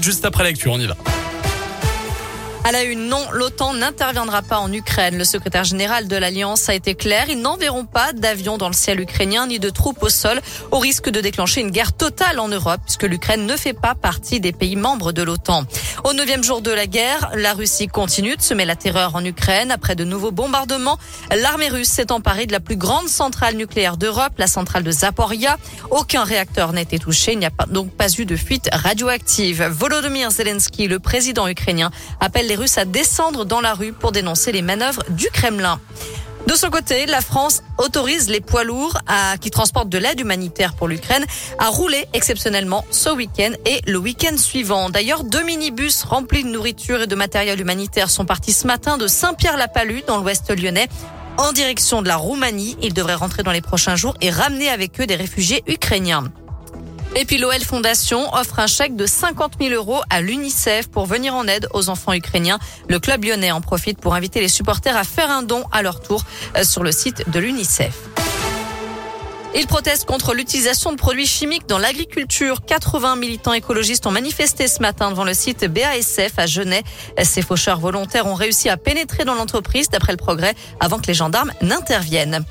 Juste après lecture, on y va. À la une, non, l'OTAN n'interviendra pas en Ukraine. Le secrétaire général de l'Alliance a été clair. Ils n'enverront pas d'avions dans le ciel ukrainien ni de troupes au sol au risque de déclencher une guerre totale en Europe puisque l'Ukraine ne fait pas partie des pays membres de l'OTAN. Au neuvième jour de la guerre, la Russie continue de semer la terreur en Ukraine. Après de nouveaux bombardements, l'armée russe s'est emparée de la plus grande centrale nucléaire d'Europe, la centrale de Zaporia. Aucun réacteur n'a été touché. Il n'y a donc pas eu de fuite radioactive. Volodymyr Zelensky, le président ukrainien, appelle les Russes à descendre dans la rue pour dénoncer les manœuvres du Kremlin. De son côté, la France autorise les poids lourds qui transportent de l'aide humanitaire pour l'Ukraine à rouler exceptionnellement ce week-end et le week-end suivant. D'ailleurs, deux minibus remplis de nourriture et de matériel humanitaire sont partis ce matin de Saint-Pierre-la-Palue dans l'ouest lyonnais en direction de la Roumanie. Ils devraient rentrer dans les prochains jours et ramener avec eux des réfugiés ukrainiens. Et puis l'OL Fondation offre un chèque de 50 000 euros à l'UNICEF pour venir en aide aux enfants ukrainiens. Le club lyonnais en profite pour inviter les supporters à faire un don à leur tour euh, sur le site de l'UNICEF. Ils protestent contre l'utilisation de produits chimiques dans l'agriculture. 80 militants écologistes ont manifesté ce matin devant le site BASF à Genève. Ces faucheurs volontaires ont réussi à pénétrer dans l'entreprise d'après le progrès avant que les gendarmes n'interviennent.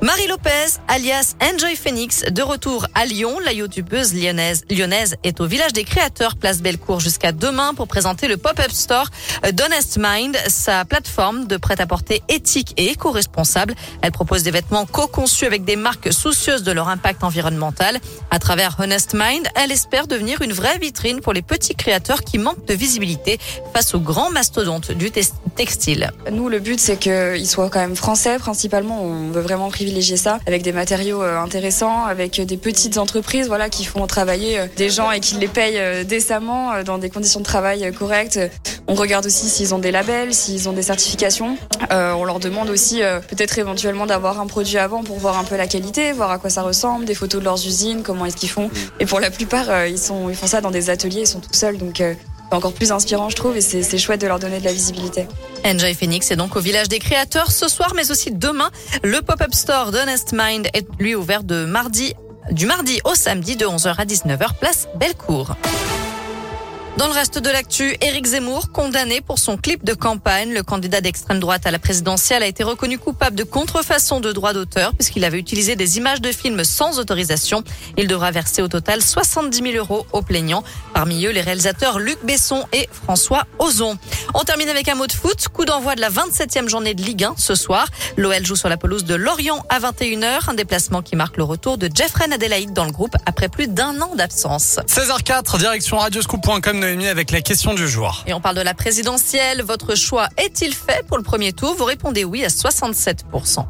Marie Lopez, alias Enjoy Phoenix, de retour à Lyon. La youtubeuse lyonnaise, lyonnaise est au village des créateurs, place Bellecour, jusqu'à demain pour présenter le pop-up store d'Honest Mind, sa plateforme de prêt-à-porter éthique et éco-responsable. Elle propose des vêtements co-conçus avec des marques soucieuses de leur impact environnemental. À travers Honest Mind, elle espère devenir une vraie vitrine pour les petits créateurs qui manquent de visibilité face aux grands mastodontes du textile. Nous, le but, c'est qu'ils soient quand même français principalement. On veut vraiment privilégier ça avec des matériaux euh, intéressants, avec des petites entreprises voilà, qui font travailler euh, des gens et qui les payent euh, décemment dans des conditions de travail correctes. On regarde aussi s'ils ont des labels, s'ils ont des certifications. Euh, on leur demande aussi peut-être éventuellement d'avoir un produit avant pour voir un peu la qualité, voir à quoi ça ressemble, des photos de leurs usines, comment est-ce qu'ils font. Et pour la plupart, ils, sont, ils font ça dans des ateliers, ils sont tout seuls. Donc encore plus inspirant, je trouve, et c'est chouette de leur donner de la visibilité. Enjoy Phoenix est donc au village des créateurs ce soir, mais aussi demain. Le pop-up store d'Honest Mind est lui ouvert du mardi au samedi de 11h à 19h, place Bellecour. Dans le reste de l'actu, Éric Zemmour, condamné pour son clip de campagne. Le candidat d'extrême droite à la présidentielle a été reconnu coupable de contrefaçon de droits d'auteur puisqu'il avait utilisé des images de films sans autorisation. Il devra verser au total 70 000 euros aux plaignants. Parmi eux, les réalisateurs Luc Besson et François Ozon. On termine avec un mot de foot. Coup d'envoi de la 27e journée de Ligue 1 ce soir. L'OL joue sur la pelouse de Lorient à 21h. Un déplacement qui marque le retour de Jeffrey Adelaide dans le groupe après plus d'un an d'absence. 16h04, direction radioscoop.com avec la question du jour. Et on parle de la présidentielle. Votre choix est-il fait pour le premier tour? Vous répondez oui à 67%.